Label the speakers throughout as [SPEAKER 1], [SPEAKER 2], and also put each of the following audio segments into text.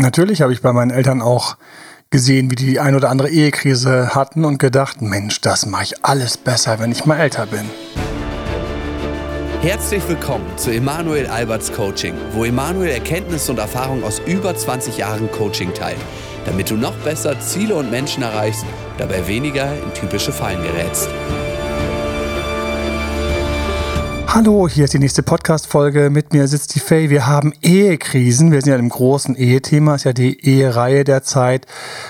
[SPEAKER 1] Natürlich habe ich bei meinen Eltern auch gesehen, wie die die ein oder andere Ehekrise hatten und gedacht, Mensch, das mache ich alles besser, wenn ich mal älter bin.
[SPEAKER 2] Herzlich willkommen zu Emanuel Alberts Coaching, wo Emanuel Erkenntnisse und Erfahrung aus über 20 Jahren Coaching teilt, damit du noch besser Ziele und Menschen erreichst, dabei weniger in typische Fallen gerätst.
[SPEAKER 1] Hallo, hier ist die nächste Podcast-Folge. Mit mir sitzt die Faye. Wir haben Ehekrisen. Wir sind ja im großen Ehethema. Ist ja die Ehereihe der Zeit.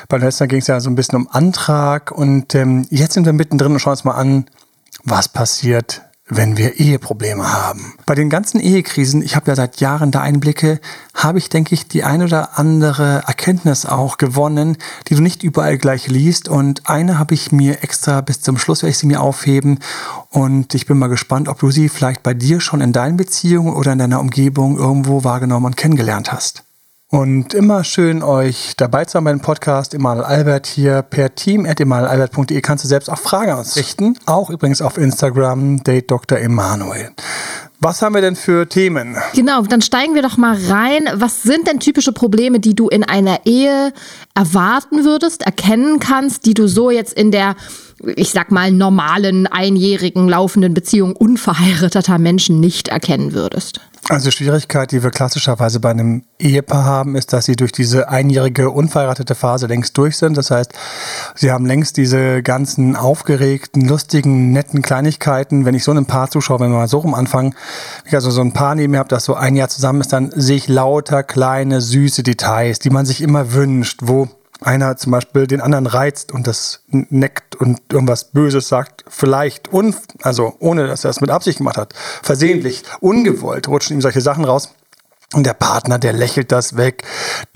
[SPEAKER 1] Beim letzten ging es ja so ein bisschen um Antrag. Und ähm, jetzt sind wir mittendrin und schauen uns mal an, was passiert, wenn wir Eheprobleme haben. Bei den ganzen Ehekrisen, ich habe ja seit Jahren da Einblicke, habe ich, denke ich, die ein oder andere Erkenntnis auch gewonnen, die du nicht überall gleich liest. Und eine habe ich mir extra bis zum Schluss, werde ich sie mir aufheben. Und ich bin mal gespannt, ob du sie vielleicht bei dir schon in deinen Beziehungen oder in deiner Umgebung irgendwo wahrgenommen und kennengelernt hast. Und immer schön euch dabei zu haben beim Podcast. Emanuel Albert hier per Team at emanuelalbert.de kannst du selbst auch Fragen ausrichten. Auch übrigens auf Instagram, Date Dr. Emanuel. Was haben wir denn für Themen?
[SPEAKER 3] Genau, dann steigen wir doch mal rein. Was sind denn typische Probleme, die du in einer Ehe erwarten würdest, erkennen kannst, die du so jetzt in der ich sag mal, normalen, einjährigen, laufenden Beziehung unverheirateter Menschen nicht erkennen würdest?
[SPEAKER 1] Also Schwierigkeit, die wir klassischerweise bei einem Ehepaar haben, ist, dass sie durch diese einjährige unverheiratete Phase längst durch sind. Das heißt, sie haben längst diese ganzen aufgeregten, lustigen, netten Kleinigkeiten. Wenn ich so einem Paar zuschaue, wenn wir mal so rum anfangen, wenn ich also so ein Paar neben mir habe, das so ein Jahr zusammen ist, dann sehe ich lauter kleine, süße Details, die man sich immer wünscht, wo einer zum Beispiel den anderen reizt und das neckt und irgendwas Böses sagt, vielleicht, un, also ohne dass er es mit Absicht gemacht hat, versehentlich, ungewollt, rutschen ihm solche Sachen raus. Und der Partner, der lächelt das weg,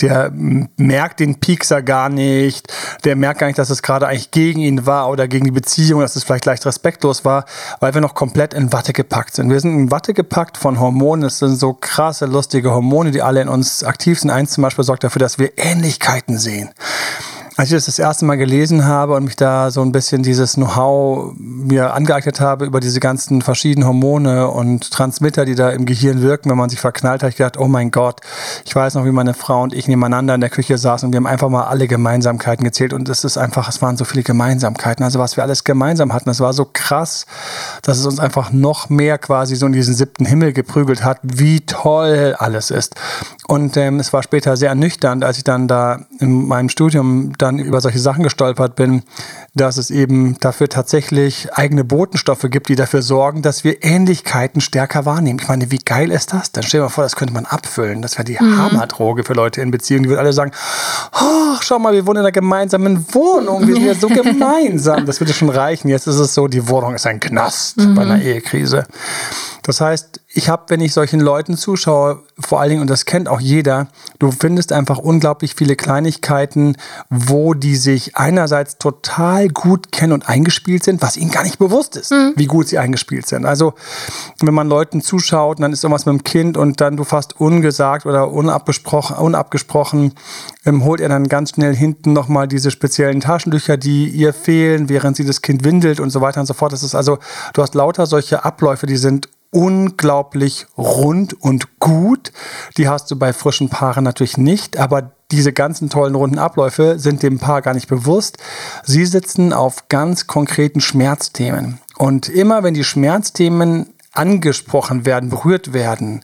[SPEAKER 1] der merkt den Piekser gar nicht, der merkt gar nicht, dass es gerade eigentlich gegen ihn war oder gegen die Beziehung, dass es vielleicht leicht respektlos war, weil wir noch komplett in Watte gepackt sind. Wir sind in Watte gepackt von Hormonen. Es sind so krasse, lustige Hormone, die alle in uns aktiv sind. Eins zum Beispiel sorgt dafür, dass wir Ähnlichkeiten sehen als ich das das erste Mal gelesen habe und mich da so ein bisschen dieses Know-how mir angeeignet habe über diese ganzen verschiedenen Hormone und Transmitter, die da im Gehirn wirken, wenn man sich verknallt, habe ich gedacht, oh mein Gott, ich weiß noch, wie meine Frau und ich nebeneinander in der Küche saßen und wir haben einfach mal alle Gemeinsamkeiten gezählt und es ist einfach, es waren so viele Gemeinsamkeiten, also was wir alles gemeinsam hatten, das war so krass, dass es uns einfach noch mehr quasi so in diesen siebten Himmel geprügelt hat, wie toll alles ist. Und ähm, es war später sehr ernüchternd, als ich dann da in meinem Studium dann über solche Sachen gestolpert bin, dass es eben dafür tatsächlich eigene Botenstoffe gibt, die dafür sorgen, dass wir Ähnlichkeiten stärker wahrnehmen. Ich meine, wie geil ist das? Dann stell dir mal vor, das könnte man abfüllen. Das wäre die mhm. Hammerdroge für Leute in Beziehungen. Die würden alle sagen, oh, schau mal, wir wohnen in einer gemeinsamen Wohnung. Wir sind ja so gemeinsam. Das würde schon reichen. Jetzt ist es so, die Wohnung ist ein Knast mhm. bei einer Ehekrise. Das heißt, ich habe, wenn ich solchen Leuten zuschaue, vor allen Dingen, und das kennt auch jeder, du findest einfach unglaublich viele Kleinigkeiten, wo die sich einerseits total gut kennen und eingespielt sind, was ihnen gar nicht bewusst ist, mhm. wie gut sie eingespielt sind. Also, wenn man Leuten zuschaut, dann ist irgendwas mit dem Kind und dann du fast ungesagt oder unabgesprochen, unabgesprochen ähm, holt er dann ganz schnell hinten nochmal diese speziellen Taschentücher, die ihr fehlen, während sie das Kind windelt und so weiter und so fort. Das ist also, du hast lauter solche Abläufe, die sind unglaublich rund und gut. Die hast du bei frischen Paaren natürlich nicht, aber diese ganzen tollen runden Abläufe sind dem Paar gar nicht bewusst. Sie sitzen auf ganz konkreten Schmerzthemen. Und immer wenn die Schmerzthemen angesprochen werden, berührt werden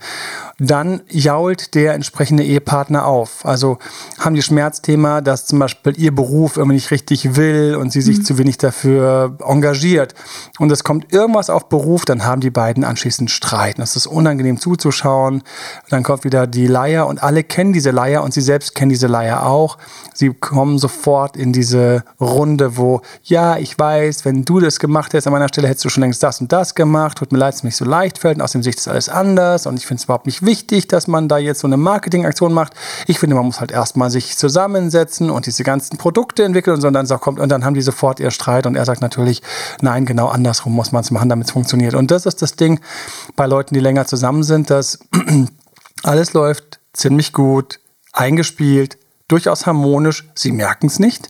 [SPEAKER 1] dann jault der entsprechende Ehepartner auf. Also haben die Schmerzthema, dass zum Beispiel ihr Beruf irgendwie nicht richtig will und sie sich mhm. zu wenig dafür engagiert. Und es kommt irgendwas auf Beruf, dann haben die beiden anschließend Streit. Und es ist unangenehm zuzuschauen. Dann kommt wieder die Leier und alle kennen diese Leier und sie selbst kennen diese Leier auch. Sie kommen sofort in diese Runde, wo, ja, ich weiß, wenn du das gemacht hättest an meiner Stelle, hättest du schon längst das und das gemacht. Tut mir leid, dass es mich so leicht fällt und außerdem sehe ich das alles anders und ich finde es überhaupt nicht wichtig, dass man da jetzt so eine Marketingaktion macht. Ich finde, man muss halt erstmal sich zusammensetzen und diese ganzen Produkte entwickeln und so und dann kommt und dann haben die sofort ihr Streit und er sagt natürlich, nein, genau andersrum muss man es machen, damit es funktioniert. Und das ist das Ding bei Leuten, die länger zusammen sind, dass alles läuft ziemlich gut, eingespielt, durchaus harmonisch, sie merken es nicht.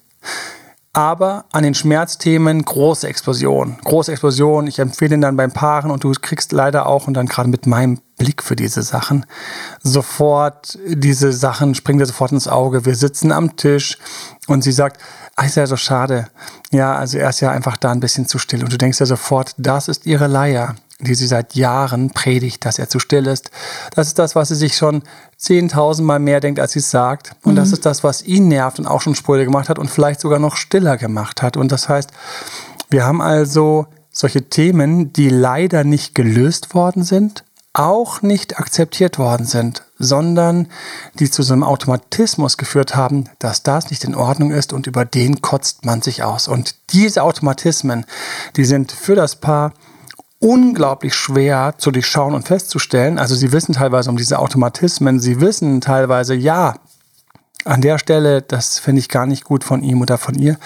[SPEAKER 1] Aber an den Schmerzthemen große Explosion. Große Explosion. Ich empfehle ihn dann beim Paaren und du kriegst leider auch, und dann gerade mit meinem Blick für diese Sachen, sofort diese Sachen springen dir sofort ins Auge. Wir sitzen am Tisch und sie sagt, ach, ist ja so schade. Ja, also er ist ja einfach da ein bisschen zu still. Und du denkst ja sofort, das ist ihre Leier die sie seit Jahren predigt, dass er zu still ist. Das ist das, was sie sich schon zehntausendmal mehr denkt, als sie es sagt. Und mhm. das ist das, was ihn nervt und auch schon Spröde gemacht hat und vielleicht sogar noch stiller gemacht hat. Und das heißt, wir haben also solche Themen, die leider nicht gelöst worden sind, auch nicht akzeptiert worden sind, sondern die zu so einem Automatismus geführt haben, dass das nicht in Ordnung ist und über den kotzt man sich aus. Und diese Automatismen, die sind für das Paar unglaublich schwer zu durchschauen und festzustellen. Also sie wissen teilweise um diese Automatismen, sie wissen teilweise, ja, an der Stelle, das finde ich gar nicht gut von ihm oder von ihr.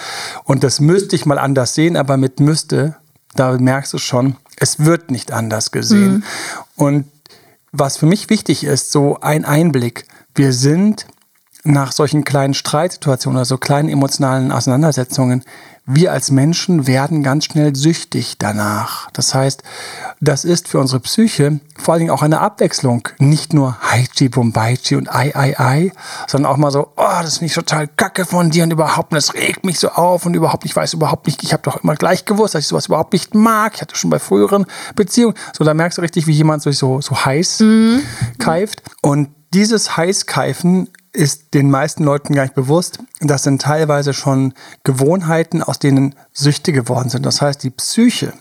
[SPEAKER 1] Und das müsste ich mal anders sehen, aber mit müsste, da merkst du schon, es wird nicht anders gesehen. Mhm. Und was für mich wichtig ist, so ein Einblick. Wir sind nach solchen kleinen Streitsituationen oder so kleinen emotionalen Auseinandersetzungen wir als Menschen werden ganz schnell süchtig danach. Das heißt, das ist für unsere Psyche vor allen Dingen auch eine Abwechslung. Nicht nur Haichi, Bombaichi und Ai, Ai, Ai, sondern auch mal so, oh, das finde ich total kacke von dir und überhaupt, das regt mich so auf und überhaupt, ich weiß überhaupt nicht, ich habe doch immer gleich gewusst, dass ich sowas überhaupt nicht mag. Ich hatte schon bei früheren Beziehungen. So, da merkst du richtig, wie jemand sich so, so heiß mhm. keift. Und dieses Heißkeifen ist den meisten Leuten gar nicht bewusst. Das sind teilweise schon Gewohnheiten, aus denen Süchte geworden sind. Das heißt, die Psyche,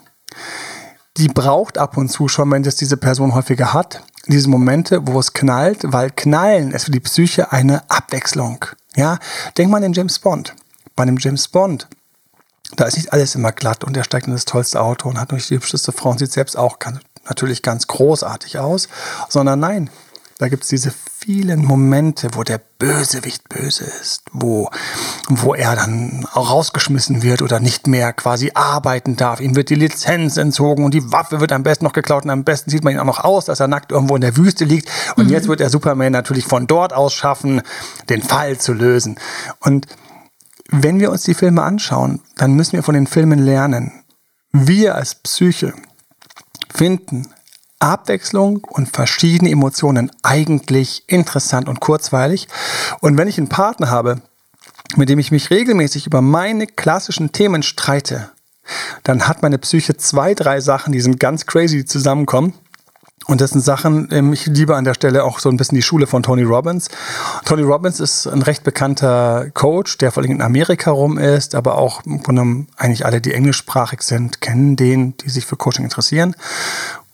[SPEAKER 1] die braucht ab und zu schon, wenn das diese Person häufiger hat, diese Momente, wo es knallt, weil Knallen ist für die Psyche eine Abwechslung. Ja, denk mal an den James Bond. Bei einem James Bond, da ist nicht alles immer glatt und er steigt in das tollste Auto und hat durch die hübscheste Frau und sieht selbst auch natürlich ganz großartig aus, sondern nein, da gibt es diese vielen Momente, wo der Bösewicht böse ist, wo, wo er dann rausgeschmissen wird oder nicht mehr quasi arbeiten darf. Ihm wird die Lizenz entzogen und die Waffe wird am besten noch geklaut und am besten sieht man ihn auch noch aus, dass er nackt irgendwo in der Wüste liegt. Und mhm. jetzt wird der Superman natürlich von dort aus schaffen, den Fall zu lösen. Und wenn wir uns die Filme anschauen, dann müssen wir von den Filmen lernen. Wir als Psyche finden Abwechslung und verschiedene Emotionen eigentlich interessant und kurzweilig. Und wenn ich einen Partner habe, mit dem ich mich regelmäßig über meine klassischen Themen streite, dann hat meine Psyche zwei, drei Sachen, die sind ganz crazy, die zusammenkommen. Und das sind Sachen, ähm, ich liebe an der Stelle auch so ein bisschen die Schule von Tony Robbins. Tony Robbins ist ein recht bekannter Coach, der vor allem in Amerika rum ist, aber auch von einem, eigentlich alle, die englischsprachig sind, kennen den, die sich für Coaching interessieren.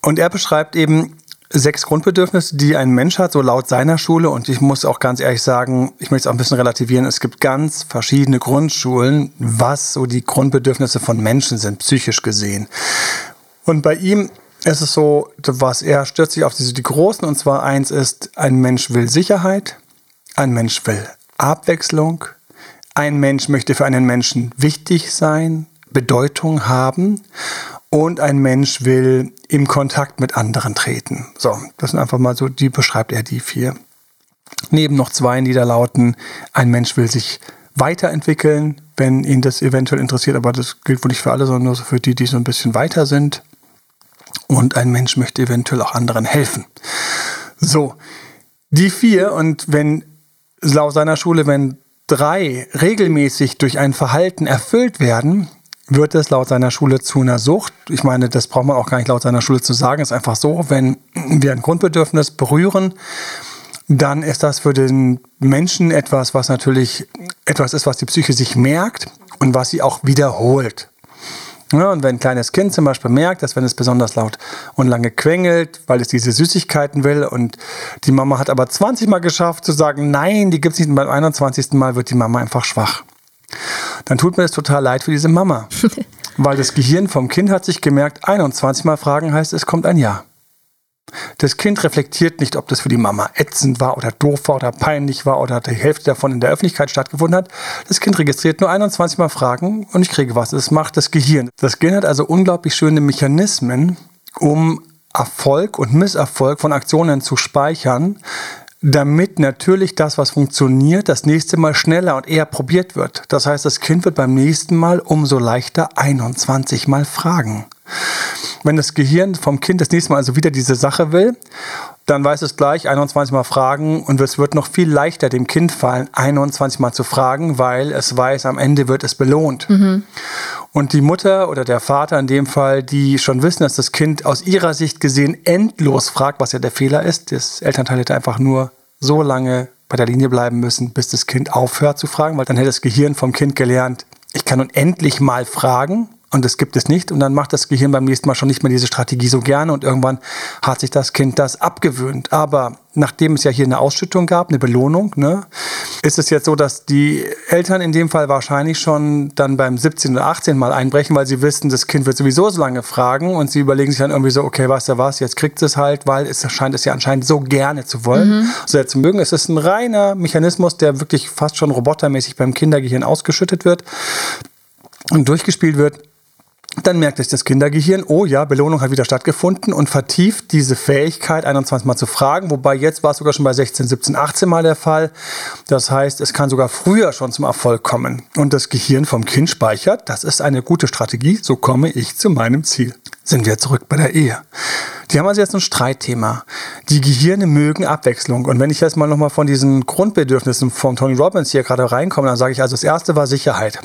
[SPEAKER 1] Und er beschreibt eben sechs Grundbedürfnisse, die ein Mensch hat, so laut seiner Schule. Und ich muss auch ganz ehrlich sagen, ich möchte es auch ein bisschen relativieren. Es gibt ganz verschiedene Grundschulen, was so die Grundbedürfnisse von Menschen sind, psychisch gesehen. Und bei ihm ist es so, was er stürzt sich auf diese, die großen. Und zwar eins ist, ein Mensch will Sicherheit, ein Mensch will Abwechslung, ein Mensch möchte für einen Menschen wichtig sein, Bedeutung haben und ein Mensch will im Kontakt mit anderen treten. So, das sind einfach mal so, die beschreibt er die vier. Neben noch zwei, die da lauten, ein Mensch will sich weiterentwickeln, wenn ihn das eventuell interessiert, aber das gilt wohl nicht für alle, sondern nur für die, die so ein bisschen weiter sind. Und ein Mensch möchte eventuell auch anderen helfen. So, die vier und wenn laut seiner Schule, wenn drei regelmäßig durch ein Verhalten erfüllt werden, wird es laut seiner Schule zu einer Sucht. Ich meine, das braucht man auch gar nicht laut seiner Schule zu sagen. Es ist einfach so, wenn wir ein Grundbedürfnis berühren, dann ist das für den Menschen etwas, was natürlich etwas ist, was die Psyche sich merkt und was sie auch wiederholt. Ja, und wenn ein kleines Kind zum Beispiel merkt, dass wenn es besonders laut und lange quengelt, weil es diese Süßigkeiten will und die Mama hat aber 20 Mal geschafft zu sagen, nein, die gibt es nicht, beim 21. Mal wird die Mama einfach schwach dann tut mir das total leid für diese Mama. Weil das Gehirn vom Kind hat sich gemerkt, 21 Mal fragen heißt, es kommt ein Ja. Das Kind reflektiert nicht, ob das für die Mama ätzend war oder doof war oder peinlich war oder die Hälfte davon in der Öffentlichkeit stattgefunden hat. Das Kind registriert nur 21 Mal Fragen und ich kriege was. Das macht das Gehirn. Das Gehirn hat also unglaublich schöne Mechanismen, um Erfolg und Misserfolg von Aktionen zu speichern, damit natürlich das, was funktioniert, das nächste Mal schneller und eher probiert wird. Das heißt, das Kind wird beim nächsten Mal umso leichter 21 Mal fragen. Wenn das Gehirn vom Kind das nächste Mal also wieder diese Sache will, dann weiß es gleich 21 Mal fragen und es wird noch viel leichter dem Kind fallen, 21 Mal zu fragen, weil es weiß, am Ende wird es belohnt. Mhm. Und die Mutter oder der Vater in dem Fall, die schon wissen, dass das Kind aus ihrer Sicht gesehen endlos fragt, was ja der Fehler ist, das Elternteil hätte einfach nur so lange bei der Linie bleiben müssen, bis das Kind aufhört zu fragen, weil dann hätte das Gehirn vom Kind gelernt, ich kann unendlich mal fragen und das gibt es nicht. Und dann macht das Gehirn beim nächsten Mal schon nicht mehr diese Strategie so gerne und irgendwann hat sich das Kind das abgewöhnt. Aber nachdem es ja hier eine Ausschüttung gab, eine Belohnung, ne, ist es jetzt so, dass die Eltern in dem Fall wahrscheinlich schon dann beim 17 oder 18 Mal einbrechen, weil sie wissen, das Kind wird sowieso so lange fragen und sie überlegen sich dann irgendwie so, okay, weißt du was, jetzt kriegt es halt, weil es scheint es ja anscheinend so gerne zu wollen, mhm. so zu mögen. Es ist ein reiner Mechanismus, der wirklich fast schon robotermäßig beim Kindergehirn ausgeschüttet wird und durchgespielt wird dann merkt sich das Kindergehirn, oh ja, Belohnung hat wieder stattgefunden und vertieft diese Fähigkeit, 21 Mal zu fragen. Wobei jetzt war es sogar schon bei 16, 17, 18 Mal der Fall. Das heißt, es kann sogar früher schon zum Erfolg kommen. Und das Gehirn vom Kind speichert, das ist eine gute Strategie, so komme ich zu meinem Ziel. Sind wir zurück bei der Ehe. Die haben also jetzt ein Streitthema. Die Gehirne mögen Abwechslung. Und wenn ich jetzt mal nochmal von diesen Grundbedürfnissen von Tony Robbins hier gerade reinkomme, dann sage ich also, das erste war Sicherheit.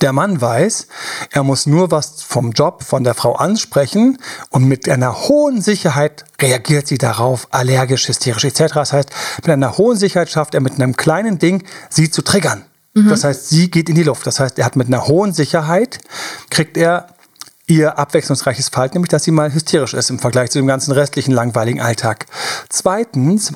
[SPEAKER 1] Der Mann weiß, er muss nur was vom Job von der Frau ansprechen und mit einer hohen Sicherheit reagiert sie darauf, allergisch, hysterisch etc. Das heißt, mit einer hohen Sicherheit schafft er mit einem kleinen Ding, sie zu triggern. Mhm. Das heißt, sie geht in die Luft. Das heißt, er hat mit einer hohen Sicherheit, kriegt er ihr abwechslungsreiches Verhalten, nämlich dass sie mal hysterisch ist im Vergleich zu dem ganzen restlichen langweiligen Alltag. Zweitens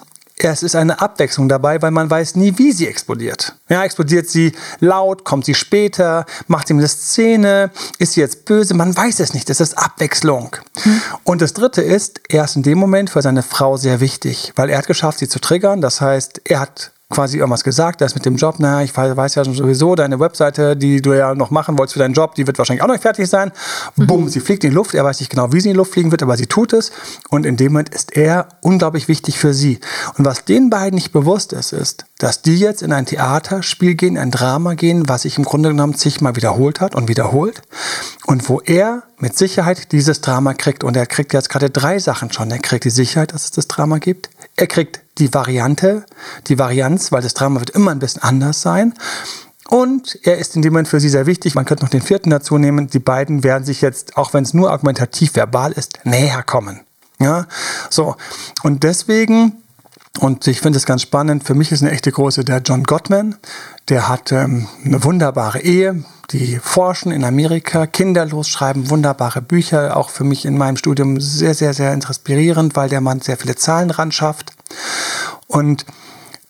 [SPEAKER 1] es ist eine Abwechslung dabei, weil man weiß nie, wie sie explodiert. Ja, explodiert sie laut, kommt sie später, macht sie eine Szene, ist sie jetzt böse, man weiß es nicht. Das ist Abwechslung. Hm. Und das dritte ist, er ist in dem Moment für seine Frau sehr wichtig, weil er hat geschafft, sie zu triggern. Das heißt, er hat quasi irgendwas gesagt, das mit dem Job, na, ich weiß ja sowieso, deine Webseite, die du ja noch machen wolltest für deinen Job, die wird wahrscheinlich auch noch fertig sein. Mhm. Bumm, sie fliegt in die Luft, er weiß nicht genau, wie sie in die Luft fliegen wird, aber sie tut es und in dem Moment ist er unglaublich wichtig für sie. Und was den beiden nicht bewusst ist, ist, dass die jetzt in ein Theaterspiel gehen, ein Drama gehen, was sich im Grunde genommen zigmal wiederholt hat und wiederholt und wo er mit Sicherheit dieses Drama kriegt und er kriegt jetzt gerade drei Sachen schon. Er kriegt die Sicherheit, dass es das Drama gibt. Er kriegt die Variante, die Varianz, weil das Drama wird immer ein bisschen anders sein. Und er ist in dem Moment für sie sehr wichtig. Man könnte noch den vierten dazu nehmen. Die beiden werden sich jetzt, auch wenn es nur argumentativ verbal ist, näher kommen. Ja, so. Und deswegen und ich finde es ganz spannend. Für mich ist eine echte Größe der John Gottman. Der hat ähm, eine wunderbare Ehe. Die forschen in Amerika, kinderlos schreiben wunderbare Bücher. Auch für mich in meinem Studium sehr, sehr, sehr inspirierend, weil der Mann sehr viele Zahlen ran schafft. Und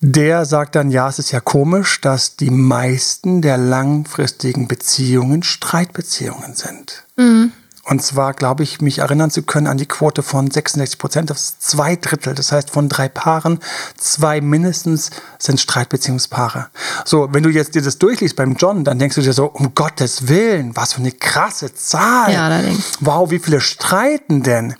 [SPEAKER 1] der sagt dann, ja, es ist ja komisch, dass die meisten der langfristigen Beziehungen Streitbeziehungen sind. Mhm. Und zwar glaube ich, mich erinnern zu können an die Quote von 66 Prozent. Das ist zwei Drittel. Das heißt, von drei Paaren, zwei mindestens sind Streitbeziehungspaare. So, wenn du jetzt dir das durchliest beim John, dann denkst du dir so, um Gottes Willen, was für eine krasse Zahl. Ja, allerdings. Wow, wie viele streiten denn?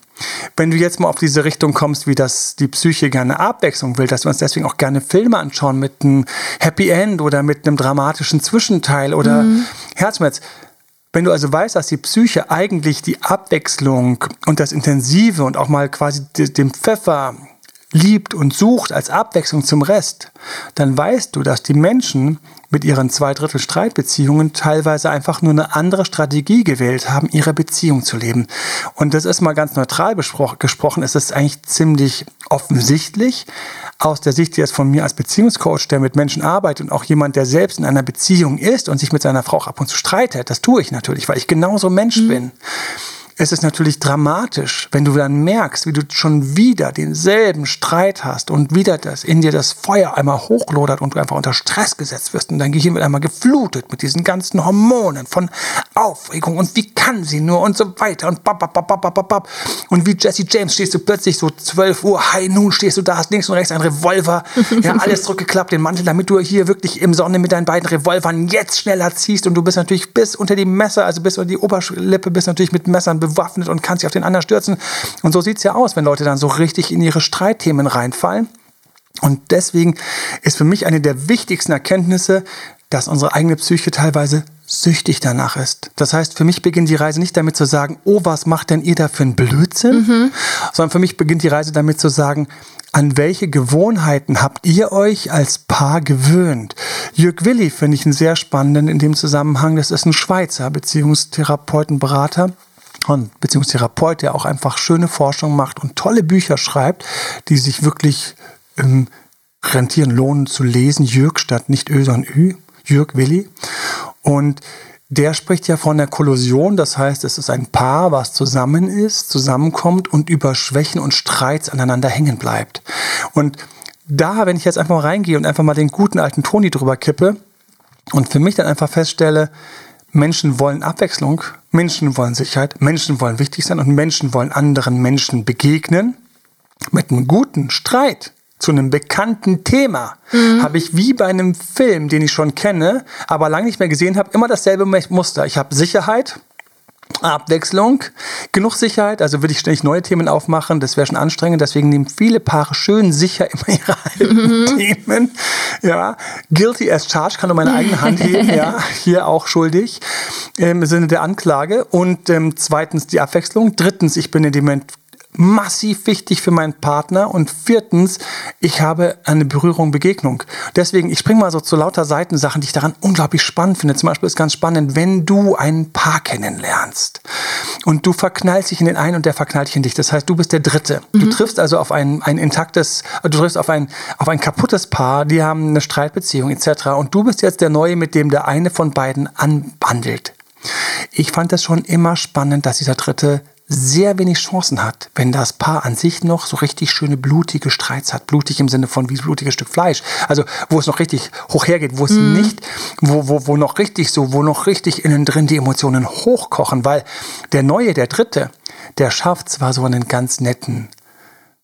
[SPEAKER 1] Wenn du jetzt mal auf diese Richtung kommst, wie das die Psyche gerne Abwechslung will, dass wir uns deswegen auch gerne Filme anschauen mit einem Happy End oder mit einem dramatischen Zwischenteil oder mhm. Herzschmerz, wenn du also weißt, dass die Psyche eigentlich die Abwechslung und das Intensive und auch mal quasi den Pfeffer liebt und sucht als Abwechslung zum Rest, dann weißt du, dass die Menschen mit ihren zwei Drittel Streitbeziehungen teilweise einfach nur eine andere Strategie gewählt haben, ihre Beziehung zu leben. Und das ist mal ganz neutral gesprochen, ist es eigentlich ziemlich offensichtlich. Aus der Sicht jetzt von mir als Beziehungscoach, der mit Menschen arbeitet und auch jemand, der selbst in einer Beziehung ist und sich mit seiner Frau ab und zu streitet, das tue ich natürlich, weil ich genauso Mensch mhm. bin es ist natürlich dramatisch, wenn du dann merkst, wie du schon wieder denselben Streit hast und wieder das in dir das Feuer einmal hochlodert und du einfach unter Stress gesetzt wirst und dein Gehirn wird einmal geflutet mit diesen ganzen Hormonen von Aufregung und wie kann sie nur und so weiter und bap, bap, bap, bap, bap, bap. und wie Jesse James stehst du plötzlich so 12 Uhr, High Noon stehst du da, hast links und rechts ein Revolver, ja, alles zurückgeklappt, den Mantel, damit du hier wirklich im Sonne mit deinen beiden Revolvern jetzt schneller ziehst und du bist natürlich bis unter die Messer, also bis unter die Oberlippe, bist natürlich mit Messern bewegt bewaffnet und kann sich auf den anderen stürzen. Und so sieht es ja aus, wenn Leute dann so richtig in ihre Streitthemen reinfallen. Und deswegen ist für mich eine der wichtigsten Erkenntnisse, dass unsere eigene Psyche teilweise süchtig danach ist. Das heißt, für mich beginnt die Reise nicht damit zu sagen, oh, was macht denn ihr da für einen Blödsinn? Mhm. Sondern für mich beginnt die Reise damit zu sagen, an welche Gewohnheiten habt ihr euch als Paar gewöhnt? Jörg Willi finde ich einen sehr spannenden in dem Zusammenhang. Das ist ein Schweizer Beziehungstherapeutenberater und Beziehungstherapeut, der auch einfach schöne Forschung macht und tolle Bücher schreibt, die sich wirklich ähm, rentieren, lohnen zu lesen. Jörg statt nicht Ö, sondern Ü. Jörg Willi. Und der spricht ja von der Kollusion, das heißt, es ist ein Paar, was zusammen ist, zusammenkommt und über Schwächen und Streits aneinander hängen bleibt. Und da, wenn ich jetzt einfach mal reingehe und einfach mal den guten alten Toni drüber kippe und für mich dann einfach feststelle, Menschen wollen Abwechslung, Menschen wollen Sicherheit, Menschen wollen wichtig sein und Menschen wollen anderen Menschen begegnen mit einem guten Streit zu einem bekannten Thema, mhm. habe ich wie bei einem Film, den ich schon kenne, aber lange nicht mehr gesehen habe, immer dasselbe Muster. Ich habe Sicherheit, Abwechslung, genug Sicherheit, also würde ich ständig neue Themen aufmachen, das wäre schon anstrengend, deswegen nehmen viele Paare schön sicher immer ihre alten mhm. Themen. Ja, guilty as charged, kann nur meine eigene Hand heben, ja, hier auch schuldig im Sinne der Anklage. Und ähm, zweitens die Abwechslung. Drittens, ich bin in dem Moment massiv wichtig für meinen Partner. Und viertens, ich habe eine Berührung, Begegnung. Deswegen, ich springe mal so zu lauter Seitensachen, die ich daran unglaublich spannend finde. Zum Beispiel ist ganz spannend, wenn du ein Paar kennenlernst und du verknallst dich in den einen und der verknallt dich in dich. Das heißt, du bist der Dritte. Mhm. Du triffst also auf ein, ein intaktes, du triffst auf ein, auf ein kaputtes Paar, die haben eine Streitbeziehung etc. Und du bist jetzt der Neue, mit dem der eine von beiden anbandelt. Ich fand das schon immer spannend, dass dieser Dritte sehr wenig Chancen hat, wenn das Paar an sich noch so richtig schöne blutige Streits hat. Blutig im Sinne von wie blutiges Stück Fleisch. Also wo es noch richtig hoch hergeht, wo es mm. nicht, wo, wo, wo noch richtig so, wo noch richtig innen drin die Emotionen hochkochen, weil der Neue, der Dritte, der schafft zwar so einen ganz netten,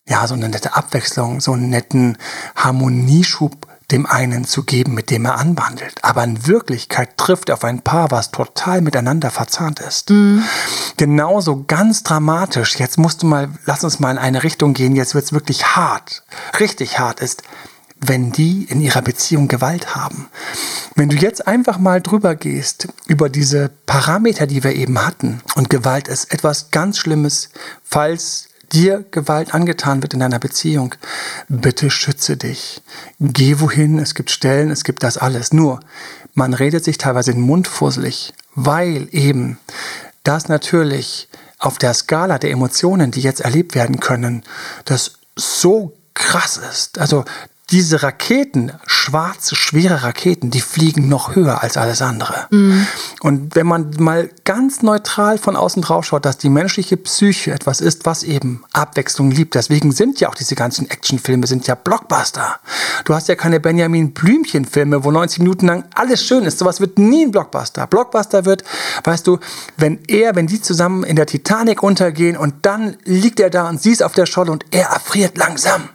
[SPEAKER 1] ja, so eine nette Abwechslung, so einen netten Harmonieschub dem einen zu geben, mit dem er anwandelt. Aber in Wirklichkeit trifft er auf ein Paar, was total miteinander verzahnt ist. Mhm. Genauso ganz dramatisch, jetzt musst du mal, lass uns mal in eine Richtung gehen, jetzt wird es wirklich hart, richtig hart ist, wenn die in ihrer Beziehung Gewalt haben. Wenn du jetzt einfach mal drüber gehst, über diese Parameter, die wir eben hatten, und Gewalt ist etwas ganz Schlimmes, falls dir Gewalt angetan wird in deiner Beziehung, bitte schütze dich. Geh wohin, es gibt Stellen, es gibt das alles. Nur, man redet sich teilweise den Mund fusselig, weil eben das natürlich auf der Skala der Emotionen, die jetzt erlebt werden können, das so krass ist. Also diese Raketen, schwarze, schwere Raketen, die fliegen noch höher als alles andere. Mhm. Und wenn man mal ganz neutral von außen drauf schaut, dass die menschliche Psyche etwas ist, was eben Abwechslung liebt. Deswegen sind ja auch diese ganzen Actionfilme sind ja Blockbuster. Du hast ja keine Benjamin Blümchen Filme, wo 90 Minuten lang alles schön ist. Sowas wird nie ein Blockbuster. Blockbuster wird, weißt du, wenn er, wenn die zusammen in der Titanic untergehen und dann liegt er da und sie ist auf der Scholle und er erfriert langsam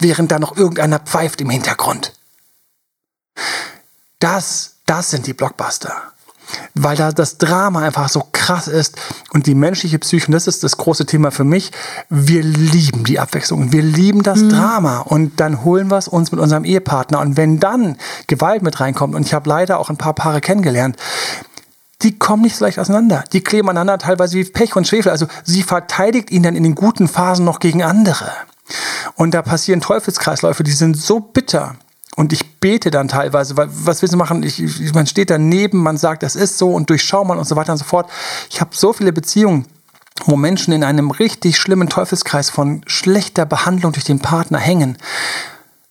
[SPEAKER 1] während da noch irgendeiner pfeift im Hintergrund. Das, das sind die Blockbuster. Weil da das Drama einfach so krass ist und die menschliche Psyche, das ist das große Thema für mich, wir lieben die Abwechslung, wir lieben das mhm. Drama und dann holen wir es uns mit unserem Ehepartner und wenn dann Gewalt mit reinkommt und ich habe leider auch ein paar Paare kennengelernt, die kommen nicht so leicht auseinander. Die kleben aneinander teilweise wie Pech und Schwefel. Also sie verteidigt ihn dann in den guten Phasen noch gegen andere. Und da passieren Teufelskreisläufe, die sind so bitter. Und ich bete dann teilweise, weil was willst du machen? Ich, ich, man steht daneben, man sagt, das ist so und durchschau man und so weiter und so fort. Ich habe so viele Beziehungen, wo Menschen in einem richtig schlimmen Teufelskreis von schlechter Behandlung durch den Partner hängen,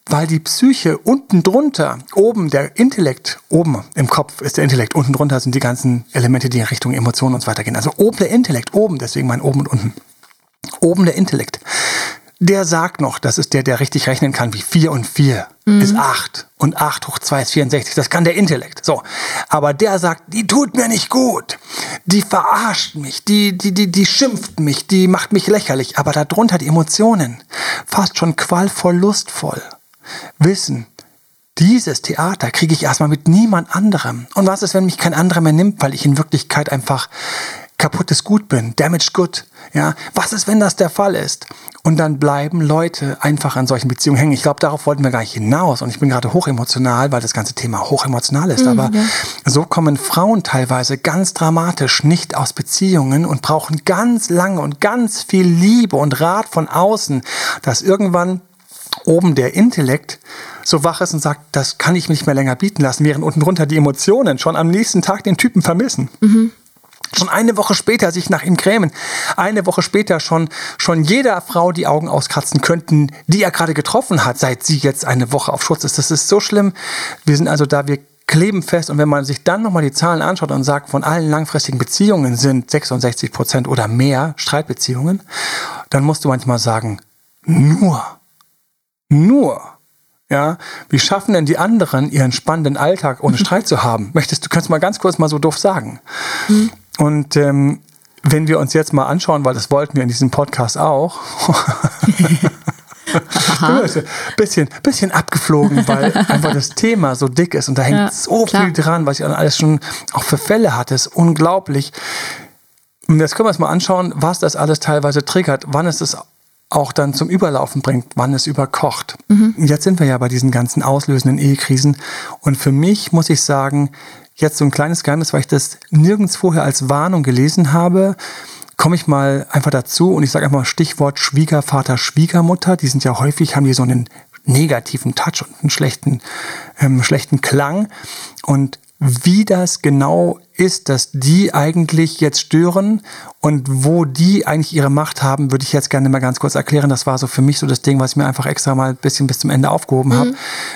[SPEAKER 1] weil die Psyche unten drunter, oben der Intellekt, oben im Kopf ist der Intellekt, unten drunter sind die ganzen Elemente, die in Richtung Emotionen und so weiter gehen. Also oben der Intellekt, oben, deswegen mein oben und unten. Oben der Intellekt der sagt noch, das ist der, der richtig rechnen kann, wie 4 und 4 mhm. ist 8 und 8 hoch 2 ist 64. Das kann der Intellekt. So. Aber der sagt, die tut mir nicht gut. Die verarscht mich, die, die, die, die schimpft mich, die macht mich lächerlich. Aber darunter die Emotionen, fast schon qualvoll lustvoll. Wissen, dieses Theater kriege ich erstmal mit niemand anderem. Und was ist, wenn mich kein anderer mehr nimmt, weil ich in Wirklichkeit einfach kaputtes Gut bin, damaged good. Ja, was ist, wenn das der Fall ist? Und dann bleiben Leute einfach an solchen Beziehungen hängen. Ich glaube, darauf wollten wir gar nicht hinaus. Und ich bin gerade hochemotional, weil das ganze Thema hochemotional ist. Mhm, Aber ja. so kommen Frauen teilweise ganz dramatisch nicht aus Beziehungen und brauchen ganz lange und ganz viel Liebe und Rat von außen, dass irgendwann oben der Intellekt so wach ist und sagt, das kann ich mir nicht mehr länger bieten lassen, während unten drunter die Emotionen schon am nächsten Tag den Typen vermissen. Mhm. Schon eine Woche später sich nach ihm grämen. Eine Woche später schon, schon jeder Frau die Augen auskratzen könnten, die er gerade getroffen hat, seit sie jetzt eine Woche auf Schutz ist. Das ist so schlimm. Wir sind also da, wir kleben fest. Und wenn man sich dann nochmal die Zahlen anschaut und sagt, von allen langfristigen Beziehungen sind 66 Prozent oder mehr Streitbeziehungen, dann musst du manchmal sagen, nur, nur. Ja, wie schaffen denn die anderen ihren spannenden Alltag ohne Streit zu haben? Möchtest du kannst mal ganz kurz mal so doof sagen? Mhm. Und ähm, wenn wir uns jetzt mal anschauen, weil das wollten wir in diesem Podcast auch. bisschen, bisschen abgeflogen, weil einfach das Thema so dick ist und da hängt ja, so klar. viel dran, was ich alles schon auch für Fälle hatte. Ist unglaublich. Und jetzt können wir uns mal anschauen, was das alles teilweise triggert, wann es es auch dann zum Überlaufen bringt, wann es überkocht. Mhm. Jetzt sind wir ja bei diesen ganzen auslösenden Ehekrisen. Und für mich muss ich sagen, jetzt so ein kleines Geheimnis, weil ich das nirgends vorher als Warnung gelesen habe, komme ich mal einfach dazu und ich sage einfach mal Stichwort Schwiegervater, Schwiegermutter. Die sind ja häufig, haben die so einen negativen Touch und einen schlechten, ähm, schlechten Klang. Und wie das genau ist, dass die eigentlich jetzt stören und wo die eigentlich ihre Macht haben, würde ich jetzt gerne mal ganz kurz erklären. Das war so für mich so das Ding, was ich mir einfach extra mal ein bisschen bis zum Ende aufgehoben mhm. habe,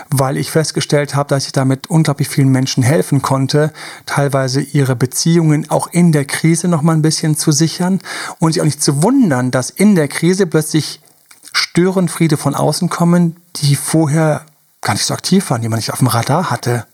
[SPEAKER 1] weil ich festgestellt habe, dass ich damit unglaublich vielen Menschen helfen konnte, teilweise ihre Beziehungen auch in der Krise noch mal ein bisschen zu sichern und sich auch nicht zu wundern, dass in der Krise plötzlich Störenfriede von außen kommen, die vorher gar nicht so aktiv waren, die man nicht auf dem Radar hatte.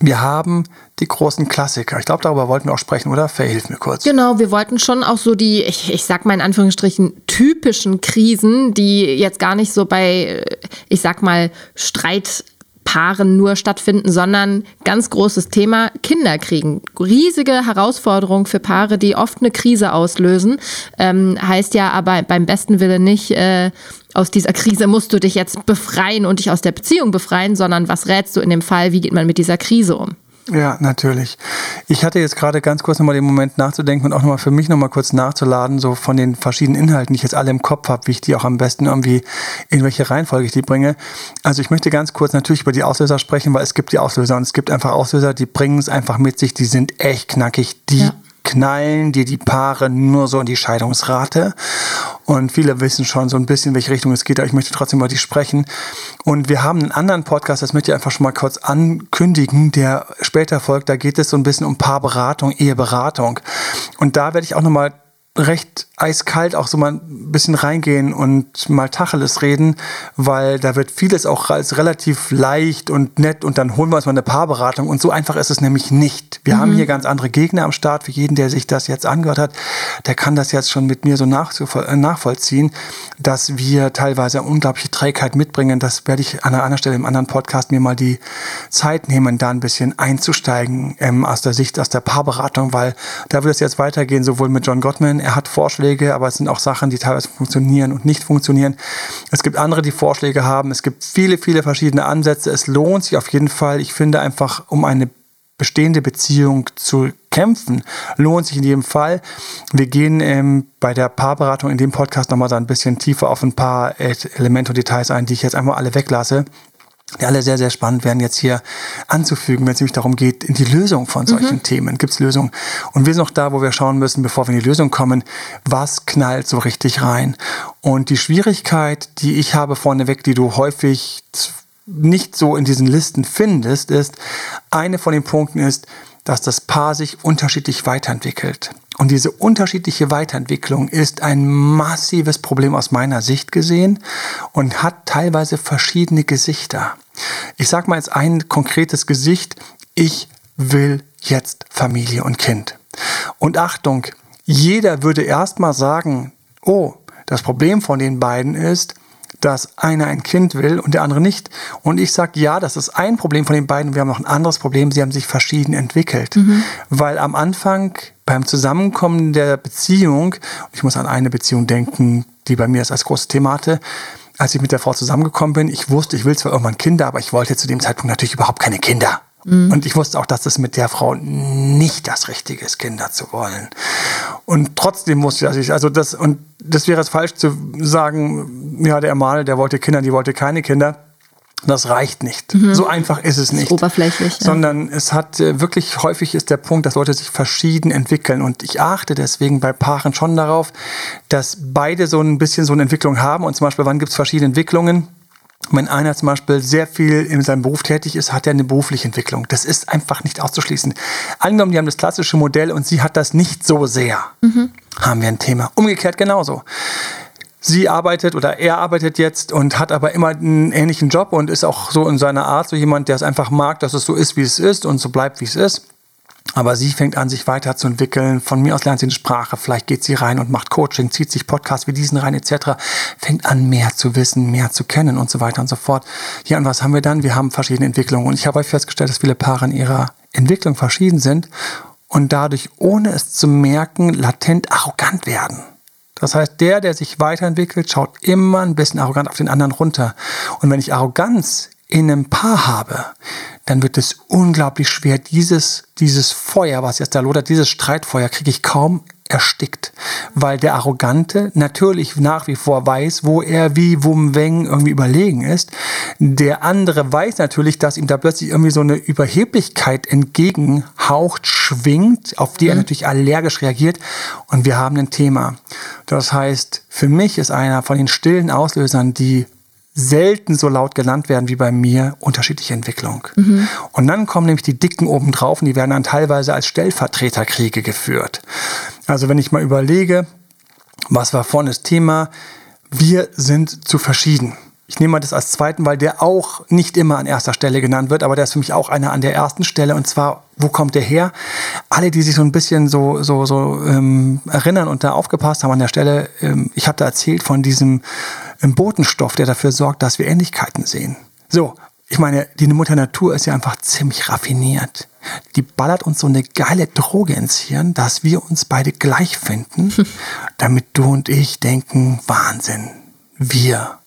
[SPEAKER 1] Wir haben die großen Klassiker. Ich glaube, darüber wollten wir auch sprechen, oder? Verhilf mir kurz.
[SPEAKER 3] Genau, wir wollten schon auch so die, ich, ich sag mal in Anführungsstrichen, typischen Krisen, die jetzt gar nicht so bei, ich sag mal, Streit Paaren nur stattfinden, sondern ganz großes Thema Kinder kriegen. Riesige Herausforderung für Paare, die oft eine Krise auslösen. Ähm, heißt ja aber beim besten Willen nicht, äh, aus dieser Krise musst du dich jetzt befreien und dich aus der Beziehung befreien, sondern was rätst du in dem Fall, wie geht man mit dieser Krise um?
[SPEAKER 1] Ja, natürlich. Ich hatte jetzt gerade ganz kurz nochmal den Moment nachzudenken und auch nochmal für mich nochmal kurz nachzuladen, so von den verschiedenen Inhalten, die ich jetzt alle im Kopf habe, wie ich die auch am besten irgendwie, in welche Reihenfolge ich die bringe. Also ich möchte ganz kurz natürlich über die Auslöser sprechen, weil es gibt die Auslöser und es gibt einfach Auslöser, die bringen es einfach mit sich, die sind echt knackig, die ja knallen dir die Paare nur so in die Scheidungsrate. Und viele wissen schon so ein bisschen, welche Richtung es geht, aber ich möchte trotzdem über die sprechen. Und wir haben einen anderen Podcast, das möchte ich einfach schon mal kurz ankündigen, der später folgt. Da geht es so ein bisschen um Paarberatung, Eheberatung. Und da werde ich auch nochmal recht eiskalt auch so mal ein bisschen reingehen und mal Tacheles reden, weil da wird vieles auch als relativ leicht und nett und dann holen wir uns mal eine Paarberatung und so einfach ist es nämlich nicht. Wir mhm. haben hier ganz andere Gegner am Start. Für jeden, der sich das jetzt angehört hat, der kann das jetzt schon mit mir so äh, nachvollziehen, dass wir teilweise unglaubliche Trägheit mitbringen. Das werde ich an einer anderen Stelle im anderen Podcast mir mal die Zeit nehmen, da ein bisschen einzusteigen ähm, aus der Sicht, aus der Paarberatung, weil da wird es jetzt weitergehen, sowohl mit John Gottman, er hat Vorschläge, aber es sind auch Sachen, die teilweise funktionieren und nicht funktionieren. Es gibt andere, die Vorschläge haben. Es gibt viele, viele verschiedene Ansätze. Es lohnt sich auf jeden Fall. Ich finde einfach, um eine bestehende Beziehung zu kämpfen, lohnt sich in jedem Fall. Wir gehen ähm, bei der Paarberatung in dem Podcast nochmal so ein bisschen tiefer auf ein paar Elemente und Details ein, die ich jetzt einfach alle weglasse die alle sehr, sehr spannend werden, jetzt hier anzufügen, wenn es nämlich darum geht, in die Lösung von solchen mhm. Themen. Gibt es Lösungen? Und wir sind noch da, wo wir schauen müssen, bevor wir in die Lösung kommen, was knallt so richtig rein? Und die Schwierigkeit, die ich habe vorneweg, die du häufig nicht so in diesen Listen findest, ist, eine von den Punkten ist, dass das Paar sich unterschiedlich weiterentwickelt. Und diese unterschiedliche Weiterentwicklung ist ein massives Problem aus meiner Sicht gesehen und hat teilweise verschiedene Gesichter. Ich sage mal jetzt ein konkretes Gesicht. Ich will jetzt Familie und Kind. Und Achtung, jeder würde erstmal sagen, oh, das Problem von den beiden ist, dass einer ein Kind will und der andere nicht. Und ich sage, ja, das ist ein Problem von den beiden. Wir haben noch ein anderes Problem. Sie haben sich verschieden entwickelt. Mhm. Weil am Anfang beim Zusammenkommen der Beziehung, ich muss an eine Beziehung denken, die bei mir ist als großes Thema hatte, als ich mit der Frau zusammengekommen bin, ich wusste, ich will zwar irgendwann Kinder, aber ich wollte zu dem Zeitpunkt natürlich überhaupt keine Kinder. Mhm. Und ich wusste auch, dass es mit der Frau nicht das Richtige ist, Kinder zu wollen. Und trotzdem wusste ich, also das, und das wäre es falsch zu sagen, ja, der Mal, der wollte Kinder, die wollte keine Kinder. Das reicht nicht. Mhm. So einfach ist es nicht.
[SPEAKER 3] Oberflächlich. Ja.
[SPEAKER 1] Sondern es hat äh, wirklich häufig ist der Punkt, dass Leute sich verschieden entwickeln. Und ich achte deswegen bei Paaren schon darauf, dass beide so ein bisschen so eine Entwicklung haben. Und zum Beispiel, wann gibt es verschiedene Entwicklungen? Wenn einer zum Beispiel sehr viel in seinem Beruf tätig ist, hat er eine berufliche Entwicklung. Das ist einfach nicht auszuschließen. Angenommen, die haben das klassische Modell und sie hat das nicht so sehr, mhm. haben wir ein Thema. Umgekehrt genauso. Sie arbeitet oder er arbeitet jetzt und hat aber immer einen ähnlichen Job und ist auch so in seiner Art so jemand, der es einfach mag, dass es so ist, wie es ist und so bleibt, wie es ist. Aber sie fängt an, sich weiterzuentwickeln. Von mir aus lernt sie eine Sprache. Vielleicht geht sie rein und macht Coaching, zieht sich Podcasts wie diesen rein, etc. Fängt an, mehr zu wissen, mehr zu kennen und so weiter und so fort. Ja, und was haben wir dann? Wir haben verschiedene Entwicklungen. Und ich habe euch festgestellt, dass viele Paare in ihrer Entwicklung verschieden sind und dadurch, ohne es zu merken, latent arrogant werden. Das heißt, der, der sich weiterentwickelt, schaut immer ein bisschen arrogant auf den anderen runter. Und wenn ich Arroganz in einem Paar habe, dann wird es unglaublich schwer. Dieses, dieses Feuer, was jetzt da lodert, dieses Streitfeuer kriege ich kaum erstickt, weil der Arrogante natürlich nach wie vor weiß, wo er wie Wum Weng irgendwie überlegen ist. Der andere weiß natürlich, dass ihm da plötzlich irgendwie so eine Überheblichkeit entgegenhaucht, schwingt, auf die mhm. er natürlich allergisch reagiert. Und wir haben ein Thema. Das heißt, für mich ist einer von den stillen Auslösern die selten so laut genannt werden wie bei mir, unterschiedliche Entwicklung. Mhm. Und dann kommen nämlich die Dicken obendrauf und die werden dann teilweise als Stellvertreterkriege geführt. Also wenn ich mal überlege, was war vorne das Thema, wir sind zu verschieden. Ich nehme mal das als zweiten, weil der auch nicht immer an erster Stelle genannt wird, aber der ist für mich auch einer an der ersten Stelle. Und zwar, wo kommt der her? Alle, die sich so ein bisschen so, so, so ähm, erinnern und da aufgepasst haben an der Stelle, ähm, ich habe da erzählt von diesem ähm, Botenstoff, der dafür sorgt, dass wir Ähnlichkeiten sehen. So, ich meine, die Mutter Natur ist ja einfach ziemlich raffiniert. Die ballert uns so eine geile Droge ins Hirn, dass wir uns beide gleich finden, damit du und ich denken, Wahnsinn, wir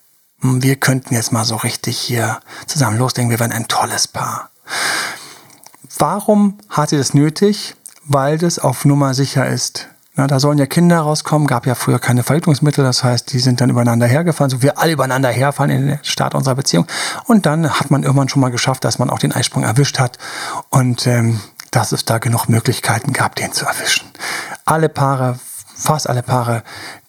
[SPEAKER 1] wir könnten jetzt mal so richtig hier zusammen losdenken, wir wären ein tolles Paar. Warum hat sie das nötig? Weil das auf Nummer sicher ist. Na, da sollen ja Kinder rauskommen, gab ja früher keine Verhütungsmittel, das heißt, die sind dann übereinander hergefahren, so wir alle übereinander herfahren in den Start unserer Beziehung. Und dann hat man irgendwann schon mal geschafft, dass man auch den Eisprung erwischt hat und ähm, dass es da genug Möglichkeiten gab, den zu erwischen. Alle Paare fast alle Paare,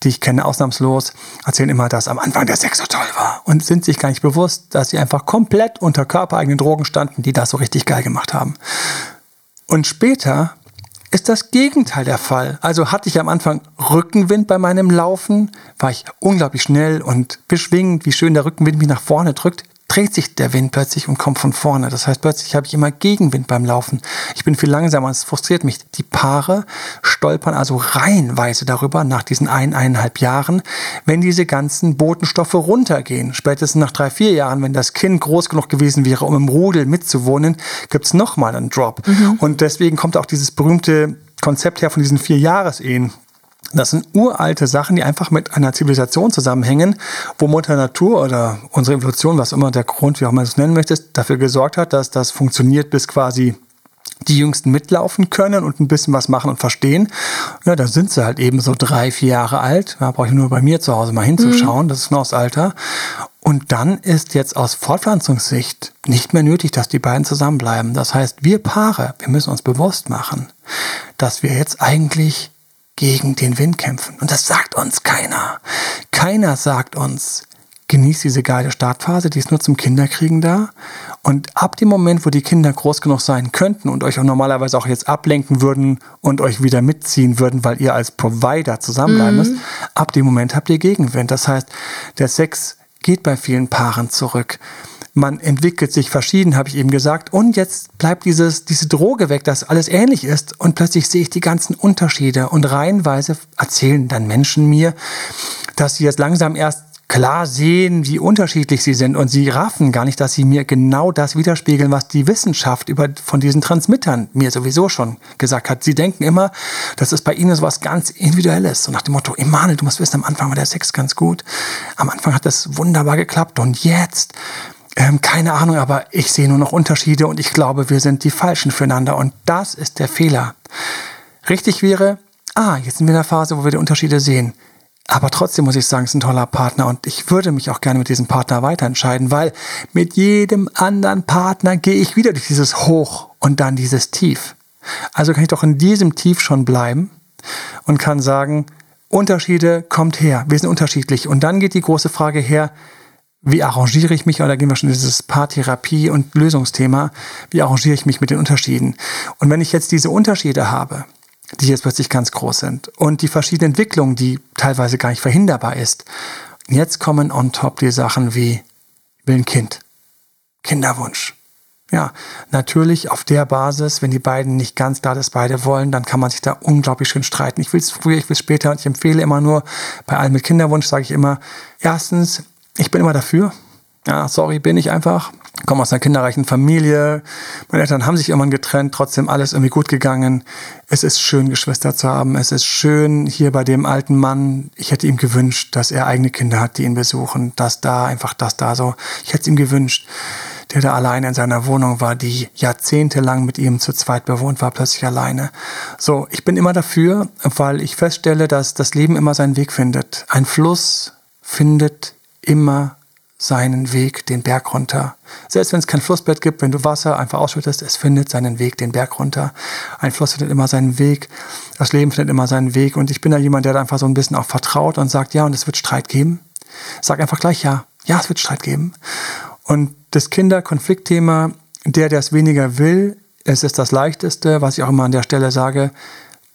[SPEAKER 1] die ich kenne, ausnahmslos, erzählen immer, dass am Anfang der Sex so toll war und sind sich gar nicht bewusst, dass sie einfach komplett unter körpereigenen Drogen standen, die das so richtig geil gemacht haben. Und später ist das Gegenteil der Fall. Also hatte ich am Anfang Rückenwind bei meinem Laufen, war ich unglaublich schnell und beschwingend, wie schön der Rückenwind mich nach vorne drückt dreht sich der Wind plötzlich und kommt von vorne. Das heißt, plötzlich habe ich immer Gegenwind beim Laufen. Ich bin viel langsamer, es frustriert mich. Die Paare stolpern also reihenweise darüber nach diesen ein, eineinhalb Jahren, wenn diese ganzen Botenstoffe runtergehen. Spätestens nach drei, vier Jahren, wenn das Kind groß genug gewesen wäre, um im Rudel mitzuwohnen, gibt es nochmal einen Drop. Mhm. Und deswegen kommt auch dieses berühmte Konzept her von diesen vier Jahresehen das sind uralte Sachen, die einfach mit einer Zivilisation zusammenhängen, wo Mutter Natur oder unsere Evolution, was immer der Grund, wie auch immer du es nennen möchtest, dafür gesorgt hat, dass das funktioniert, bis quasi die Jüngsten mitlaufen können und ein bisschen was machen und verstehen. Ja, da sind sie halt eben so drei, vier Jahre alt. Da brauche ich nur bei mir zu Hause mal hinzuschauen. Mhm. Das ist noch das Alter. Und dann ist jetzt aus Fortpflanzungssicht nicht mehr nötig, dass die beiden zusammenbleiben. Das heißt, wir Paare, wir müssen uns bewusst machen, dass wir jetzt eigentlich gegen den Wind kämpfen. Und das sagt uns keiner. Keiner sagt uns, genießt diese geile Startphase, die ist nur zum Kinderkriegen da. Und ab dem Moment, wo die Kinder groß genug sein könnten und euch auch normalerweise auch jetzt ablenken würden und euch wieder mitziehen würden, weil ihr als Provider zusammenbleiben mhm. müsst, ab dem Moment habt ihr Gegenwind. Das heißt, der Sex geht bei vielen Paaren zurück man entwickelt sich verschieden, habe ich eben gesagt. Und jetzt bleibt dieses, diese Droge weg, dass alles ähnlich ist. Und plötzlich sehe ich die ganzen Unterschiede. Und reihenweise erzählen dann Menschen mir, dass sie jetzt langsam erst klar sehen, wie unterschiedlich sie sind und sie raffen gar nicht, dass sie mir genau das widerspiegeln, was die Wissenschaft über, von diesen Transmittern mir sowieso schon gesagt hat. Sie denken immer, das ist bei ihnen so was ganz Individuelles. So nach dem Motto, Emanuel, du musst wissen, am Anfang war der Sex ganz gut. Am Anfang hat das wunderbar geklappt und jetzt, ähm, keine Ahnung, aber ich sehe nur noch Unterschiede und ich glaube, wir sind die Falschen füreinander und das ist der Fehler. Richtig wäre, ah, jetzt sind wir in der Phase, wo wir die Unterschiede sehen. Aber trotzdem muss ich sagen, es ist ein toller Partner und ich würde mich auch gerne mit diesem Partner weiterentscheiden, weil mit jedem anderen Partner gehe ich wieder durch dieses Hoch und dann dieses Tief. Also kann ich doch in diesem Tief schon bleiben und kann sagen, Unterschiede kommt her, wir sind unterschiedlich. Und dann geht die große Frage her, wie arrangiere ich mich, oder gehen wir schon in dieses Paartherapie und Lösungsthema, wie arrangiere ich mich mit den Unterschieden? Und wenn ich jetzt diese Unterschiede habe, die jetzt plötzlich ganz groß sind. Und die verschiedenen Entwicklungen, die teilweise gar nicht verhinderbar ist. Jetzt kommen on top die Sachen wie, will ein Kind. Kinderwunsch. Ja, natürlich auf der Basis, wenn die beiden nicht ganz klar das beide wollen, dann kann man sich da unglaublich schön streiten. Ich will es früher, ich will es später und ich empfehle immer nur, bei allen mit Kinderwunsch sage ich immer, erstens, ich bin immer dafür. Ja, sorry, bin ich einfach komme aus einer kinderreichen Familie. Meine Eltern haben sich irgendwann getrennt, trotzdem alles irgendwie gut gegangen. Es ist schön, Geschwister zu haben. Es ist schön hier bei dem alten Mann. Ich hätte ihm gewünscht, dass er eigene Kinder hat, die ihn besuchen. Das da, einfach das da so. Ich hätte es ihm gewünscht. Der da alleine in seiner Wohnung war, die jahrzehntelang mit ihm zu zweit bewohnt war, plötzlich alleine. So, ich bin immer dafür, weil ich feststelle, dass das Leben immer seinen Weg findet. Ein Fluss findet immer seinen Weg den Berg runter. Selbst wenn es kein Flussbett gibt, wenn du Wasser einfach ausschüttest, es findet seinen Weg den Berg runter. Ein Fluss findet immer seinen Weg. Das Leben findet immer seinen Weg. Und ich bin da jemand, der da einfach so ein bisschen auch vertraut und sagt, ja, und es wird Streit geben. Sag einfach gleich ja. Ja, es wird Streit geben. Und das Kinderkonfliktthema, der, der es weniger will, es ist das Leichteste, was ich auch immer an der Stelle sage,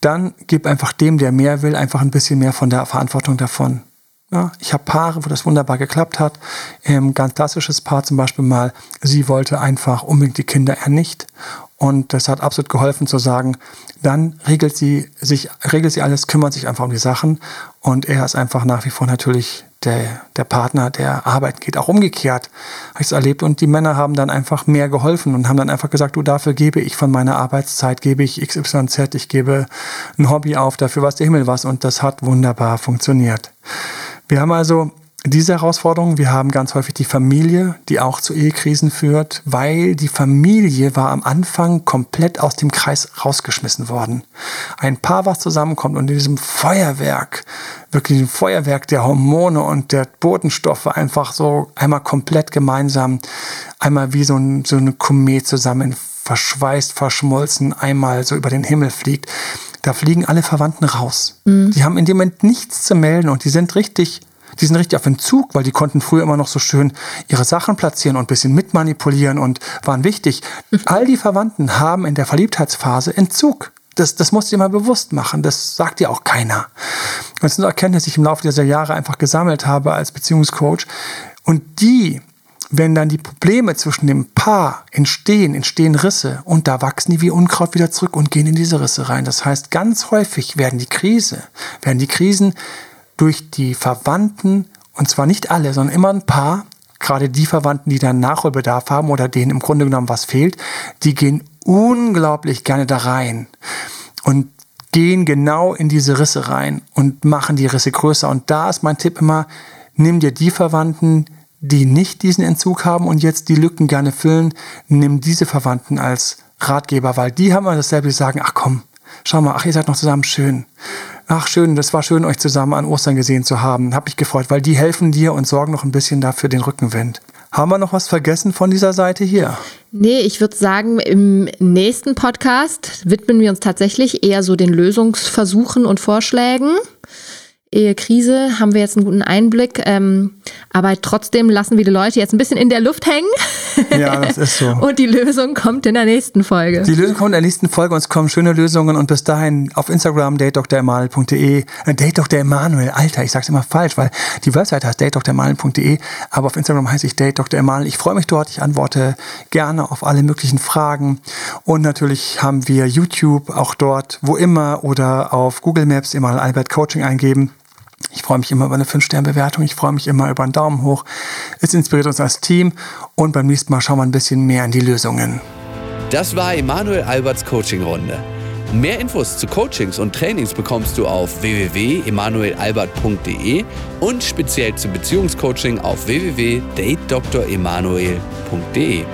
[SPEAKER 1] dann gib einfach dem, der mehr will, einfach ein bisschen mehr von der Verantwortung davon. Ja, ich habe Paare, wo das wunderbar geklappt hat. Ähm, ganz klassisches Paar zum Beispiel mal, sie wollte einfach unbedingt die Kinder, er nicht. Und das hat absolut geholfen zu sagen, dann regelt sie sich, regelt sie alles, kümmert sich einfach um die Sachen. Und er ist einfach nach wie vor natürlich der, der Partner, der arbeiten geht. Auch umgekehrt habe ich es erlebt. Und die Männer haben dann einfach mehr geholfen und haben dann einfach gesagt, du, dafür gebe ich von meiner Arbeitszeit, gebe ich XYZ, ich gebe ein Hobby auf, dafür was der Himmel was. Und das hat wunderbar funktioniert. Wir haben also diese Herausforderung. Wir haben ganz häufig die Familie, die auch zu Ehekrisen führt, weil die Familie war am Anfang komplett aus dem Kreis rausgeschmissen worden. Ein Paar, was zusammenkommt und in diesem Feuerwerk, wirklich ein Feuerwerk der Hormone und der Botenstoffe einfach so einmal komplett gemeinsam, einmal wie so, ein, so eine Komet zusammen verschweißt, verschmolzen, einmal so über den Himmel fliegt da fliegen alle Verwandten raus. Mhm. Die haben in dem Moment nichts zu melden und die sind richtig, die sind richtig auf Entzug, weil die konnten früher immer noch so schön ihre Sachen platzieren und ein bisschen mitmanipulieren und waren wichtig. All die Verwandten haben in der Verliebtheitsphase Entzug. Das, das musst du dir mal bewusst machen. Das sagt dir auch keiner. Das sind Erkenntnisse, die ich im Laufe dieser Jahre einfach gesammelt habe als Beziehungscoach. Und die wenn dann die Probleme zwischen dem Paar entstehen, entstehen Risse und da wachsen die wie Unkraut wieder zurück und gehen in diese Risse rein. Das heißt, ganz häufig werden die Krise, werden die Krisen durch die Verwandten, und zwar nicht alle, sondern immer ein paar, gerade die Verwandten, die dann Nachholbedarf haben oder denen im Grunde genommen was fehlt, die gehen unglaublich gerne da rein und gehen genau in diese Risse rein und machen die Risse größer. Und da ist mein Tipp immer, nimm dir die Verwandten, die nicht diesen Entzug haben und jetzt die Lücken gerne füllen, nimm diese Verwandten als Ratgeber, weil die haben immer dasselbe, die sagen, ach komm, schau mal, ach, ihr seid noch zusammen, schön. Ach, schön, das war schön, euch zusammen an Ostern gesehen zu haben. Hab mich gefreut, weil die helfen dir und sorgen noch ein bisschen dafür den Rückenwind. Haben wir noch was vergessen von dieser Seite hier?
[SPEAKER 3] Nee, ich würde sagen, im nächsten Podcast widmen wir uns tatsächlich eher so den Lösungsversuchen und Vorschlägen. Ehekrise haben wir jetzt einen guten Einblick. Ähm, aber trotzdem lassen wir die Leute jetzt ein bisschen in der Luft hängen.
[SPEAKER 1] Ja, das ist so.
[SPEAKER 3] und die Lösung kommt in der nächsten Folge.
[SPEAKER 1] Die Lösung kommt in der nächsten Folge und es kommen schöne Lösungen. Und bis dahin auf Instagram datedoktoremanuel.de. Äh, Date Emanuel, Alter, ich sag's immer falsch, weil die Website heißt datedoktoremanuel.de. Aber auf Instagram heiße ich Date Emanuel. Ich freue mich dort. Ich antworte gerne auf alle möglichen Fragen. Und natürlich haben wir YouTube auch dort, wo immer oder auf Google Maps immer Albert Coaching eingeben Ich freue mich immer über eine 5-Sterne-Bewertung. Ich freue mich immer über einen Daumen hoch. Es inspiriert uns als Team. Und beim nächsten Mal schauen wir ein bisschen mehr in die Lösungen.
[SPEAKER 2] Das war Emanuel Alberts Coaching-Runde. Mehr Infos zu Coachings und Trainings bekommst du auf www.emanuelalbert.de und speziell zum Beziehungscoaching auf www.datedremanuel.de.